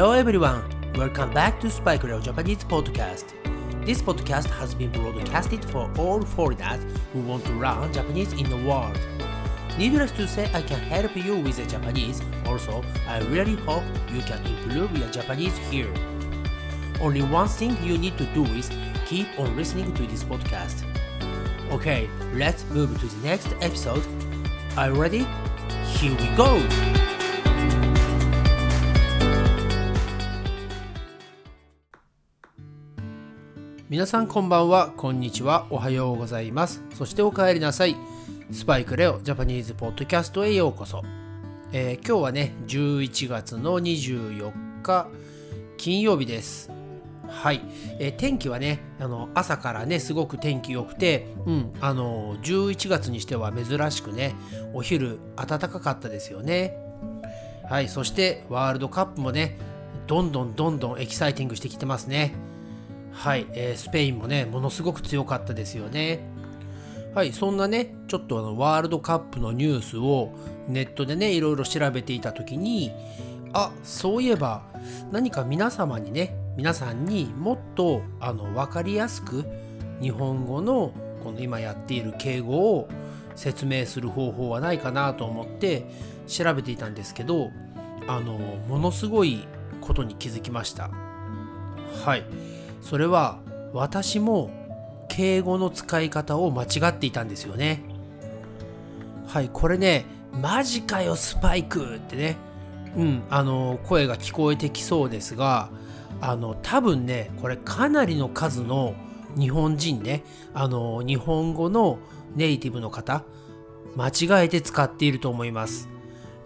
Hello everyone, welcome back to Spike Leo Japanese podcast. This podcast has been broadcasted for all foreigners who want to learn Japanese in the world. Needless to say, I can help you with the Japanese. Also, I really hope you can improve your Japanese here. Only one thing you need to do is keep on listening to this podcast. Okay, let's move to the next episode. Are you ready? Here we go! 皆さんこんばんは、こんにちは、おはようございます。そしてお帰りなさい。スパイクレオジャパニーズポッドキャストへようこそ。えー今日はね、11月の24日、金曜日です。はい、えー天気はねあの朝からねすごく天気良くて、うん、あの11月にしては珍しくねお昼暖かかったですよねはいそしてワールドカップもねどんどんどんどんエキサイティングしてきてますねはい、えースペインもねものすごく強かったですよね。はいそんなねちょっとあのワールドカップのニュースをネットでねいろいろ調べていた時にあそういえば何か皆様にね皆さんにもっとあの分かりやすく日本語のこの今やっている敬語を説明する方法はないかなと思って調べていたんですけどあのものすごいことに気づきました。はい。それは私も敬語の使い方を間違っていたんですよねはいこれねマジかよスパイクってねうん、あの声が聞こえてきそうですがあの多分ねこれかなりの数の日本人ねあの日本語のネイティブの方間違えて使っていると思います。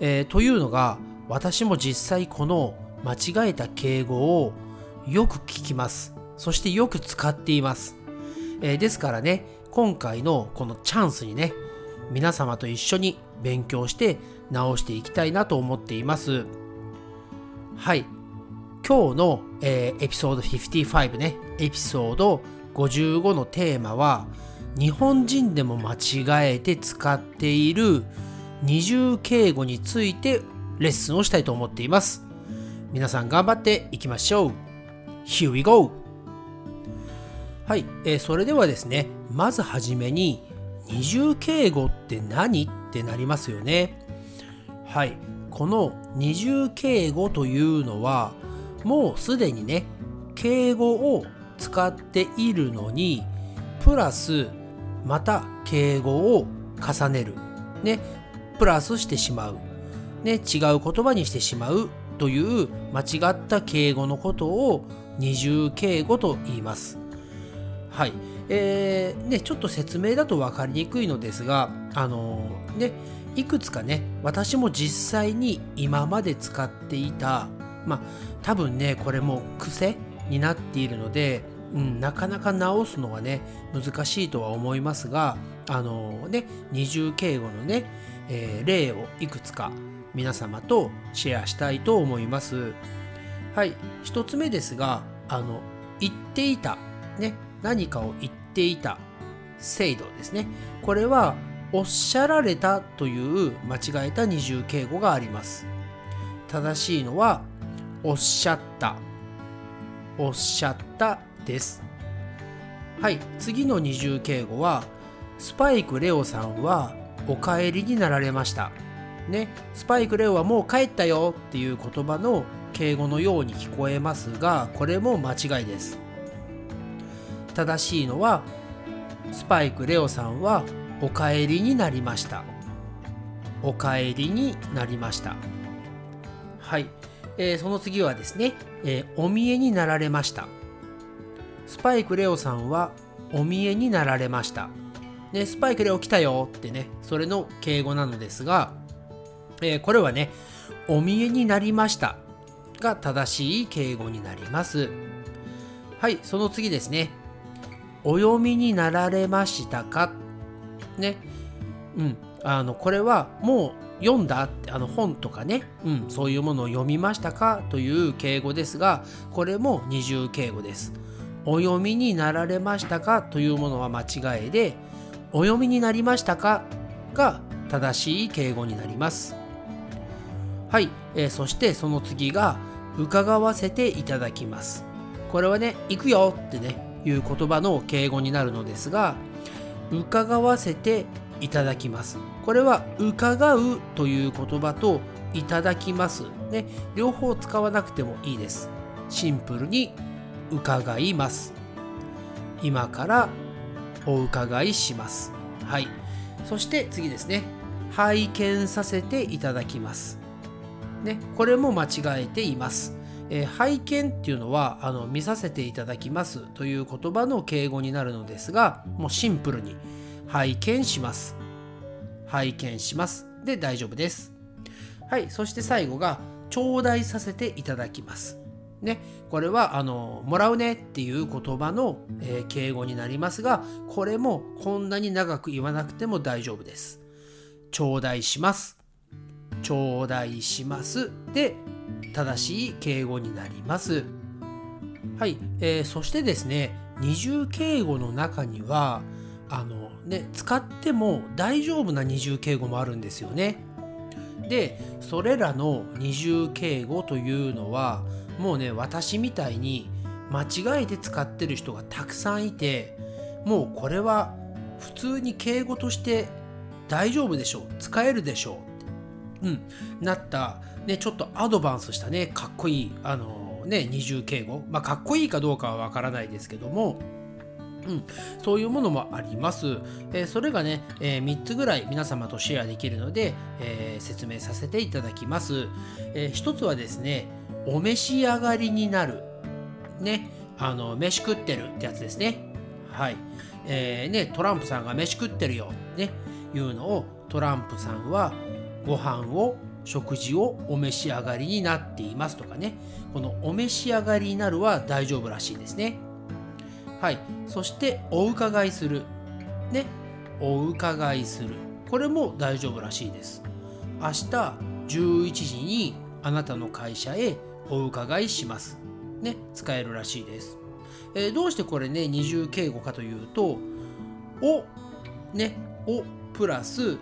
えーというのが私も実際この間違えた敬語をよく聞きます。そしてよく使っています。えーですからね今回のこのチャンスにね皆様と一緒に勉強して直していきたいなと思っています。はい。今日の、えーエピソード55ね、エピソード55のテーマは、日本人でも間違えて使っている二重敬語についてレッスンをしたいと思っています。皆さん頑張っていきましょう。Here we go! はい、えーそれではですね、まずはじめに二重敬語って何ってなりますよね。はい、この二重敬語というのはもうすでにね敬語を使っているのにプラスまた敬語を重ねる。ねプラスしてしまう。ね違う言葉にしてしまう。という間違った敬語のことを二重敬語と言います。はいえーね、ちょっと説明だと分かりにくいのですが、あのーね、いくつかね私も実際に今まで使っていたまあ多分ねこれも癖になっているので、うん、なかなか直すのはね難しいとは思いますがあのーね二重敬語のね、えー例をいくつか皆様とシェアしたいと思います。はい一つ目ですがあの言っていたね何かを言っていた制度ですね。これはおっしゃられたという間違えた二重敬語があります。正しいのはおっしゃった。おっしゃったです。はい次の二重敬語はスパイクレオさんはお帰りになられました。ねスパイクレオはもう帰ったよっていう言葉の敬語のように聞こえますがこれも間違いです。正しいのはスパイクレオさんはお帰りになりました。お帰りになりました。はい、えーその次はですね、えーお見えになられました。スパイクレオさんはお見えになられました。ね、スパイクレオ来たよってねそれの敬語なのですが、えーこれはねお見えになりましたが正しい敬語になります。はいその次ですね。お読みになられましたか？ね。うん。あの、これはもう読んだって、あの本とかね、うん、そういうものを読みましたか？という敬語ですが、これも二重敬語です。お読みになられましたか？というものは間違いで、お読みになりましたか？が正しい敬語になります。はい、えーそしてその次が伺わせていただきますこれはね行くよってねいう言葉の敬語になるのですが伺わせていただきます。これは伺うという言葉といただきます。ね両方使わなくてもいいです。シンプルに伺います。今からお伺いします。はい。そして次ですね。拝見させていただきます。ねこれも間違えています。えー、拝見っていうのはあの見させていただきますという言葉の敬語になるのですがもうシンプルに拝見します。拝見します。で大丈夫です。はいそして最後が頂戴させていただきます。ね、これはあのもらうねっていう言葉の、えー、敬語になりますがこれもこんなに長く言わなくても大丈夫です。頂戴します。頂戴します。で正しい敬語になります。はい、えー、そしてですね二重敬語の中にはあの、ね、使っても大丈夫な二重敬語もあるんですよね。でそれらの二重敬語というのはもうね私みたいに間違えて使ってる人がたくさんいてもうこれは普通に敬語として大丈夫でしょう使えるでしょう、うん、なったね、ちょっとアドバンスしたね、かっこいい、あのね、二重敬語。まあ、かっこいいかどうかはわからないですけども、うん、そういうものもあります。えー、それがね、えー、3つぐらい皆様とシェアできるので、えー、説明させていただきます。え1つはですね、お召し上がりになる。ね、あの、飯食ってるってやつですね。はい。えー、ね、トランプさんが飯食ってるよ。ね、いうのをトランプさんはご飯を食事をお召し上がりになっていますとかね。このお召し上がりになるは大丈夫らしいですね。はい。そしてお伺いする。ね。お伺いする。これも大丈夫らしいです。明日11時にあなたの会社へお伺いします。ね。使えるらしいです、えー、どうしてこれね二重敬語かというとおね。おプラス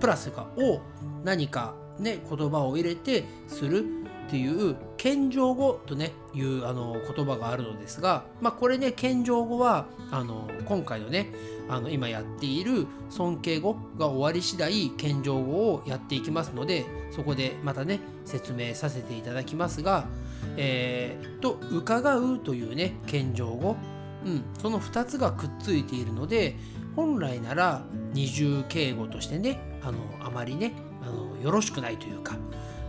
プラスか。お何かね、言葉を入れてするっていう謙譲語とねいうあの言葉があるのですが、まあ、これね謙譲語はあの今回のねあの今やっている尊敬語が終わり次第謙譲語をやっていきますのでそこでまたね説明させていただきますが、えー、と伺うというね謙譲語、うん、その2つがくっついているので本来なら二重敬語としてねあのあまりねあのよろしくないというか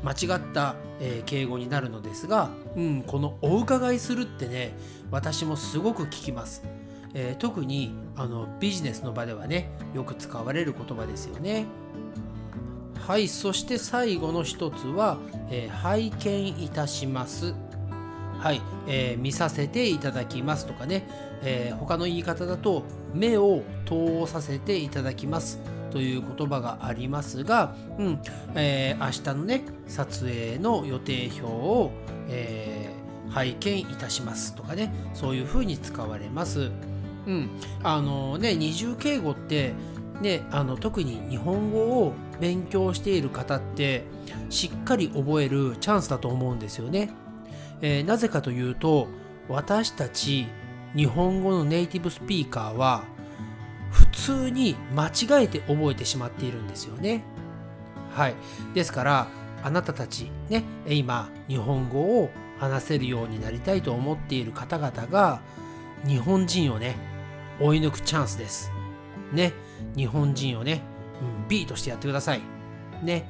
間違った、えー、敬語になるのですが、うん、このお伺いするってね私もすごく聞きます、えー、特にあのビジネスの場ではねよく使われる言葉ですよね。はいそして最後の一つは、えー、拝見いたします。はい、えー、見させていただきますとかね、えー、他の言い方だと目を通させていただきます。という言葉がありますが、うんえー、明日のね撮影の予定表を、えー、拝見いたしますとかねそういうふうに使われます。うん、あのね二重敬語ってね、あの特に日本語を勉強している方ってしっかり覚えるチャンスだと思うんですよね。えー、なぜかというと私たち日本語のネイティブスピーカーは通に間違えて覚えてしまっているんですよね。はい。ですから、あなたたちね、今、日本語を話せるようになりたいと思っている方々が、日本人をね、追い抜くチャンスです。ね。日本人をね、うん、B としてやってください。ね。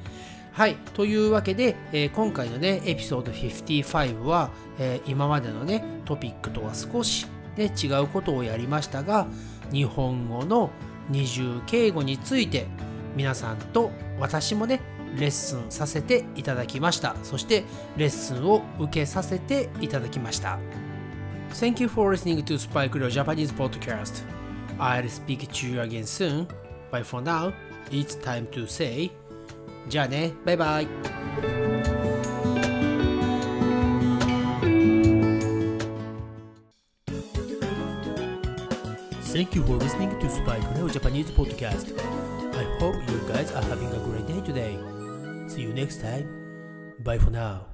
はい。というわけで、えー、今回のね、エピソード55は、えー、今までのね、トピックとは少し、ね、違うことをやりましたが、日本語の二重敬語について皆さんと私もねレッスンさせていただきましたそしてレッスンを受けさせていただきました Thank you for listening to Spike Leo Japanese podcast I'll speak to you again soon but for now it's time to say じゃあねバイバイ Thank you for listening to Spike Leo Japanese podcast. I hope you guys are having a great day today. See you next time. Bye for now.